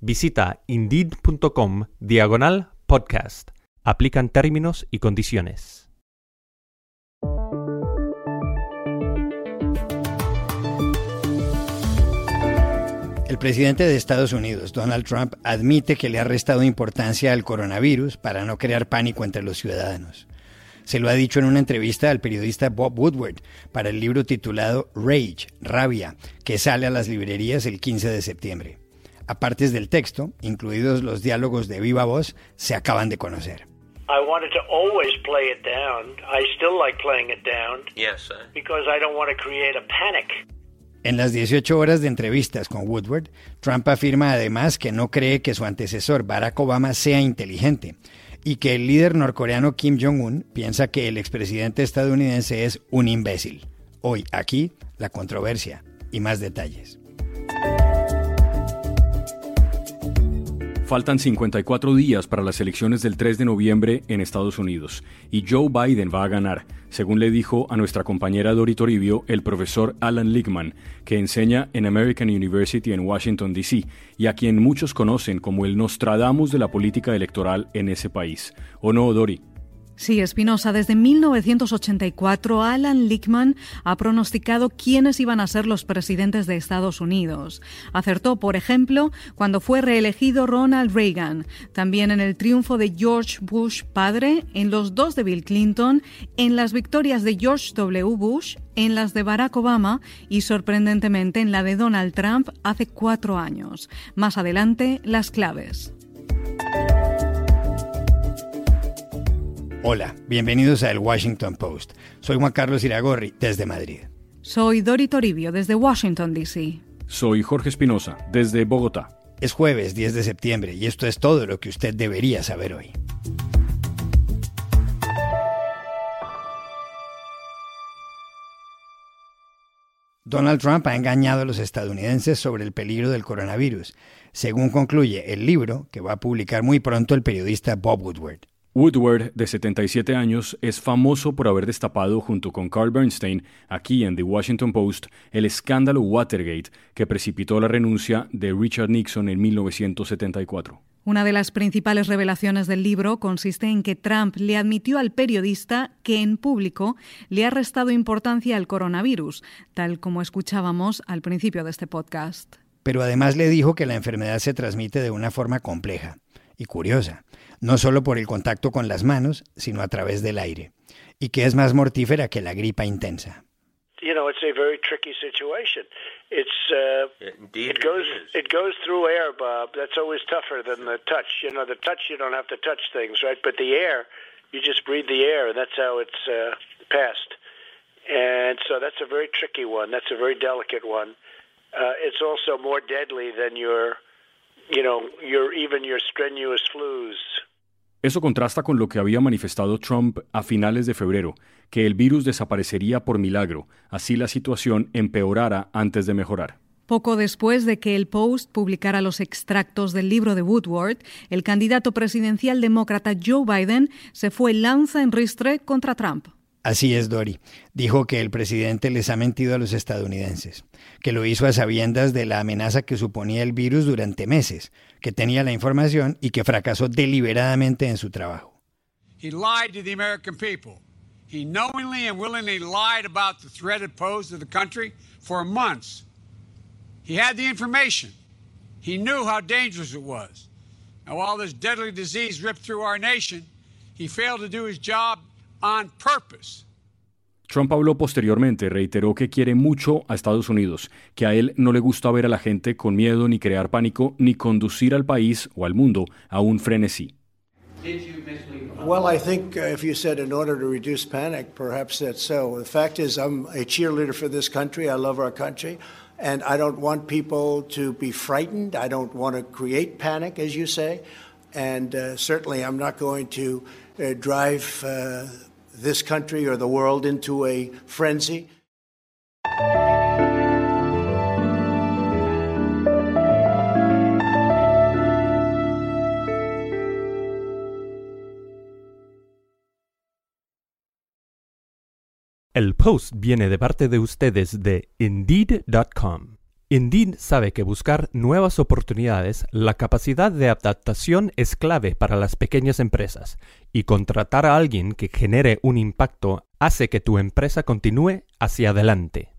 Visita indeed.com diagonal podcast. Aplican términos y condiciones. El presidente de Estados Unidos, Donald Trump, admite que le ha restado importancia al coronavirus para no crear pánico entre los ciudadanos. Se lo ha dicho en una entrevista al periodista Bob Woodward para el libro titulado Rage, Rabia, que sale a las librerías el 15 de septiembre. Apartes del texto, incluidos los diálogos de viva voz, se acaban de conocer. I wanted to always play it down. I still like playing it down. Yes, sir. Because I don't want to create a panic. En las 18 horas de entrevistas con Woodward, Trump afirma además que no cree que su antecesor Barack Obama sea inteligente y que el líder norcoreano Kim Jong-un piensa que el expresidente estadounidense es un imbécil. Hoy, aquí, la controversia y más detalles. Faltan 54 días para las elecciones del 3 de noviembre en Estados Unidos y Joe Biden va a ganar, según le dijo a nuestra compañera Dori Toribio el profesor Alan Lickman, que enseña en American University en Washington, D.C., y a quien muchos conocen como el Nostradamus de la política electoral en ese país. ¿O no, Dori? Sí, Espinosa, desde 1984 Alan Lickman ha pronosticado quiénes iban a ser los presidentes de Estados Unidos. Acertó, por ejemplo, cuando fue reelegido Ronald Reagan, también en el triunfo de George Bush padre, en los dos de Bill Clinton, en las victorias de George W. Bush, en las de Barack Obama y, sorprendentemente, en la de Donald Trump hace cuatro años. Más adelante, las claves. Hola, bienvenidos a El Washington Post. Soy Juan Carlos Iragorri, desde Madrid. Soy Dori Toribio, desde Washington, D.C. Soy Jorge Espinosa, desde Bogotá. Es jueves 10 de septiembre y esto es todo lo que usted debería saber hoy. Donald Trump ha engañado a los estadounidenses sobre el peligro del coronavirus, según concluye el libro que va a publicar muy pronto el periodista Bob Woodward. Woodward, de 77 años, es famoso por haber destapado junto con Carl Bernstein, aquí en The Washington Post, el escándalo Watergate que precipitó la renuncia de Richard Nixon en 1974. Una de las principales revelaciones del libro consiste en que Trump le admitió al periodista que en público le ha restado importancia al coronavirus, tal como escuchábamos al principio de este podcast. Pero además le dijo que la enfermedad se transmite de una forma compleja y curiosa no solo por el contacto con las manos, sino a través del aire, y que es más mortífera que la gripa intensa. You know, it's a very tricky situation. It's uh, Indeed it goes it goes through air, Bob. That's always tougher than the touch. You know, the touch you don't have to touch things, right? But the air, you just breathe the air. That's how it's uh, passed. And so that's a very tricky one. That's a very delicate one. Uh, it's also more deadly than your, you know, your even your strenuous flus. Eso contrasta con lo que había manifestado Trump a finales de febrero, que el virus desaparecería por milagro, así la situación empeorara antes de mejorar. Poco después de que el Post publicara los extractos del libro de Woodward, el candidato presidencial demócrata Joe Biden se fue lanza en ristre contra Trump. Así es, Dori. Dijo que el presidente les ha mentido a los estadounidenses, que lo hizo a sabiendas de la amenaza que suponía el virus durante meses, que tenía la información y que fracasó deliberadamente en su trabajo. He lied to the American people. He knowingly and willingly lied about the threat it posed to the country for months. He had the information. He knew how dangerous it was. And while this deadly disease ripped through our nation, he failed to do his job on purpose. Trump habló posteriormente, reiteró que quiere mucho a Estados Unidos, que a él no le gusta ver a la gente con miedo ni crear pánico, ni conducir al país o al mundo a un frenesí. Well, I think uh, if you said in order to reduce panic, perhaps that's so. The fact is, I'm a cheerleader for this country. I love our country. And I don't want people to be frightened. I don't want to create panic, as you say. And uh, certainly, I'm not going to uh, drive uh, this country or the world into a frenzy. El post viene de parte de ustedes de Indeed.com. Indeed sabe que buscar nuevas oportunidades, la capacidad de adaptación es clave para las pequeñas empresas, y contratar a alguien que genere un impacto hace que tu empresa continúe hacia adelante.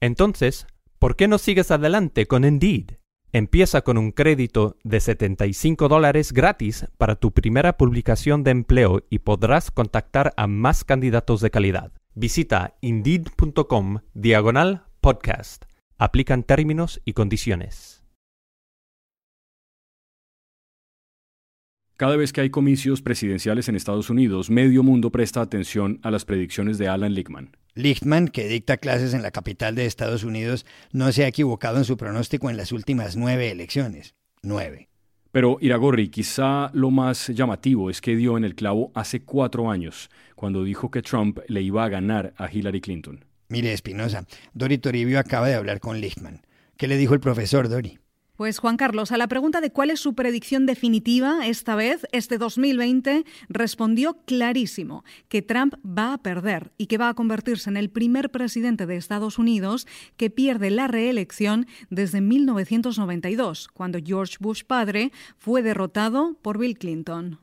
Entonces, ¿por qué no sigues adelante con Indeed? Empieza con un crédito de 75 dólares gratis para tu primera publicación de empleo y podrás contactar a más candidatos de calidad. Visita indeed.com diagonal podcast. Aplican términos y condiciones. Cada vez que hay comicios presidenciales en Estados Unidos, medio mundo presta atención a las predicciones de Alan Lichtman. Lichtman, que dicta clases en la capital de Estados Unidos, no se ha equivocado en su pronóstico en las últimas nueve elecciones. Nueve. Pero Iragorri, quizá lo más llamativo es que dio en el clavo hace cuatro años, cuando dijo que Trump le iba a ganar a Hillary Clinton. Mire, Espinosa, Dori Toribio acaba de hablar con Lichtman. ¿Qué le dijo el profesor Dori? Pues Juan Carlos, a la pregunta de cuál es su predicción definitiva esta vez, este 2020, respondió clarísimo que Trump va a perder y que va a convertirse en el primer presidente de Estados Unidos que pierde la reelección desde 1992, cuando George Bush padre fue derrotado por Bill Clinton.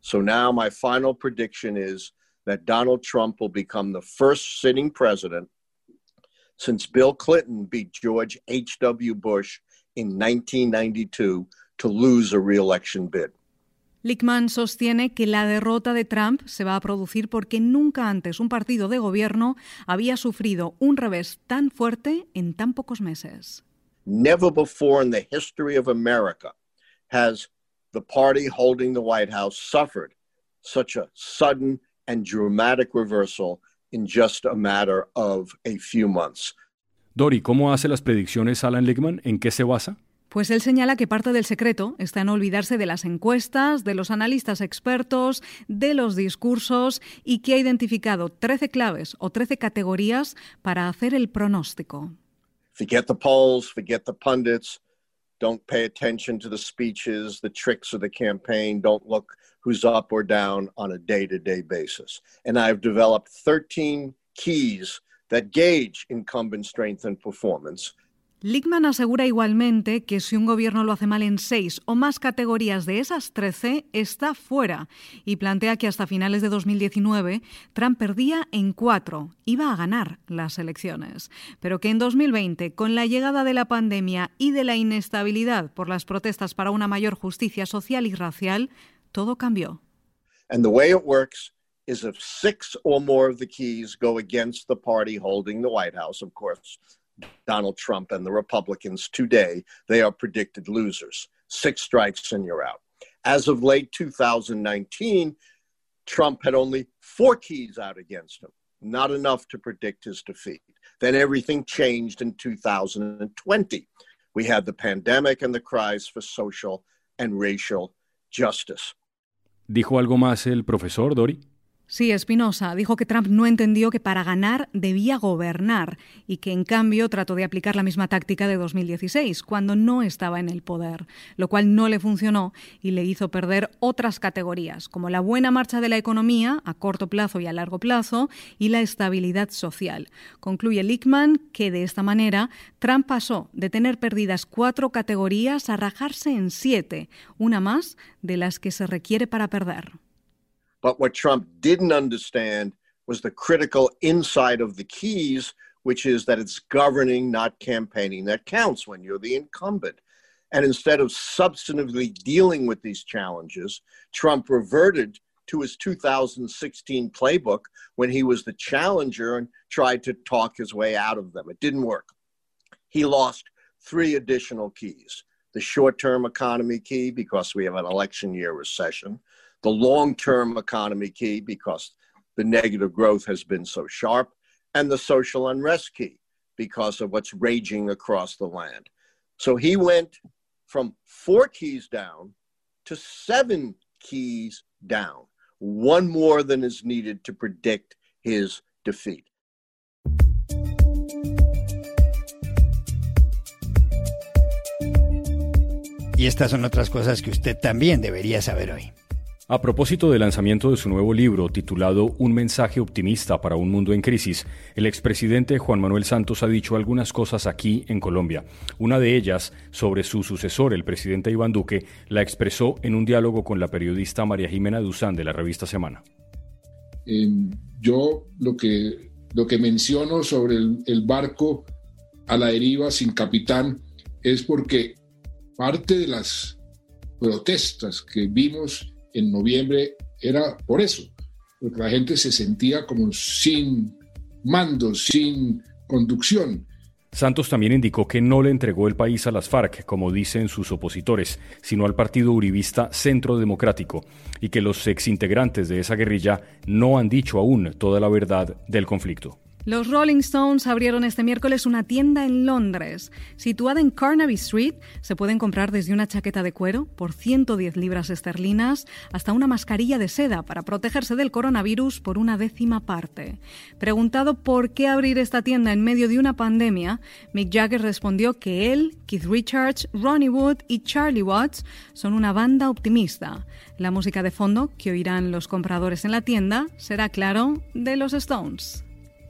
So now my final prediction is that Donald Trump will become the first sitting president since Bill Clinton beat George H.W. Bush in 1992 to lose a reelection bid. Lickman sostiene que la derrota de Trump se va a producir porque nunca antes un partido de gobierno había sufrido un revés tan fuerte en tan pocos meses. Never before in the history of America has the party holding the White House suffered such a sudden and dramatic reversal in just a matter of a few months. Dori, ¿cómo hace las predicciones Alan Lickman? ¿En qué se basa? Pues él señala que parte del secreto está en olvidarse de las encuestas, de los analistas expertos, de los discursos y que ha identificado 13 claves o 13 categorías para hacer el pronóstico. Forget the polls, forget the pundits. Don't pay attention to the speeches, the tricks of the campaign. Don't look who's up or down on a day to day basis. And I've developed 13 keys that gauge incumbent strength and performance. Lickman asegura igualmente que si un gobierno lo hace mal en seis o más categorías de esas 13, está fuera y plantea que hasta finales de 2019 Trump perdía en cuatro, iba a ganar las elecciones, pero que en 2020, con la llegada de la pandemia y de la inestabilidad por las protestas para una mayor justicia social y racial, todo cambió. And the way it works is if six or more of the keys go against the party holding the White House, of course, Donald Trump and the Republicans today, they are predicted losers. Six strikes and you're out. As of late 2019, Trump had only four keys out against him, not enough to predict his defeat. Then everything changed in 2020. We had the pandemic and the cries for social and racial justice. ¿Dijo algo más el profesor Dori? Sí, Espinosa dijo que Trump no entendió que para ganar debía gobernar y que en cambio trató de aplicar la misma táctica de 2016, cuando no estaba en el poder, lo cual no le funcionó y le hizo perder otras categorías, como la buena marcha de la economía a corto plazo y a largo plazo y la estabilidad social. Concluye Lickman que de esta manera Trump pasó de tener perdidas cuatro categorías a rajarse en siete, una más de las que se requiere para perder. But what Trump didn't understand was the critical inside of the keys, which is that it's governing, not campaigning, that counts when you're the incumbent. And instead of substantively dealing with these challenges, Trump reverted to his 2016 playbook when he was the challenger and tried to talk his way out of them. It didn't work. He lost three additional keys the short term economy key, because we have an election year recession, the long term economy key because the negative growth has been so sharp, and the social unrest key because of what's raging across the land. So he went from four keys down to seven keys down, one more than is needed to predict his defeat. Y estas son otras cosas que usted también debería saber hoy. A propósito del lanzamiento de su nuevo libro titulado Un mensaje optimista para un mundo en crisis, el expresidente Juan Manuel Santos ha dicho algunas cosas aquí en Colombia. Una de ellas, sobre su sucesor, el presidente Iván Duque, la expresó en un diálogo con la periodista María Jimena Duzán de la revista Semana. Em, yo lo que, lo que menciono sobre el barco a la deriva sin capitán es porque parte de las protestas que vimos en noviembre era por eso, porque la gente se sentía como sin mando, sin conducción. Santos también indicó que no le entregó el país a las FARC, como dicen sus opositores, sino al partido uribista Centro Democrático, y que los exintegrantes de esa guerrilla no han dicho aún toda la verdad del conflicto. Los Rolling Stones abrieron este miércoles una tienda en Londres. Situada en Carnaby Street, se pueden comprar desde una chaqueta de cuero por 110 libras esterlinas hasta una mascarilla de seda para protegerse del coronavirus por una décima parte. Preguntado por qué abrir esta tienda en medio de una pandemia, Mick Jagger respondió que él, Keith Richards, Ronnie Wood y Charlie Watts son una banda optimista. La música de fondo que oirán los compradores en la tienda será, claro, de los Stones.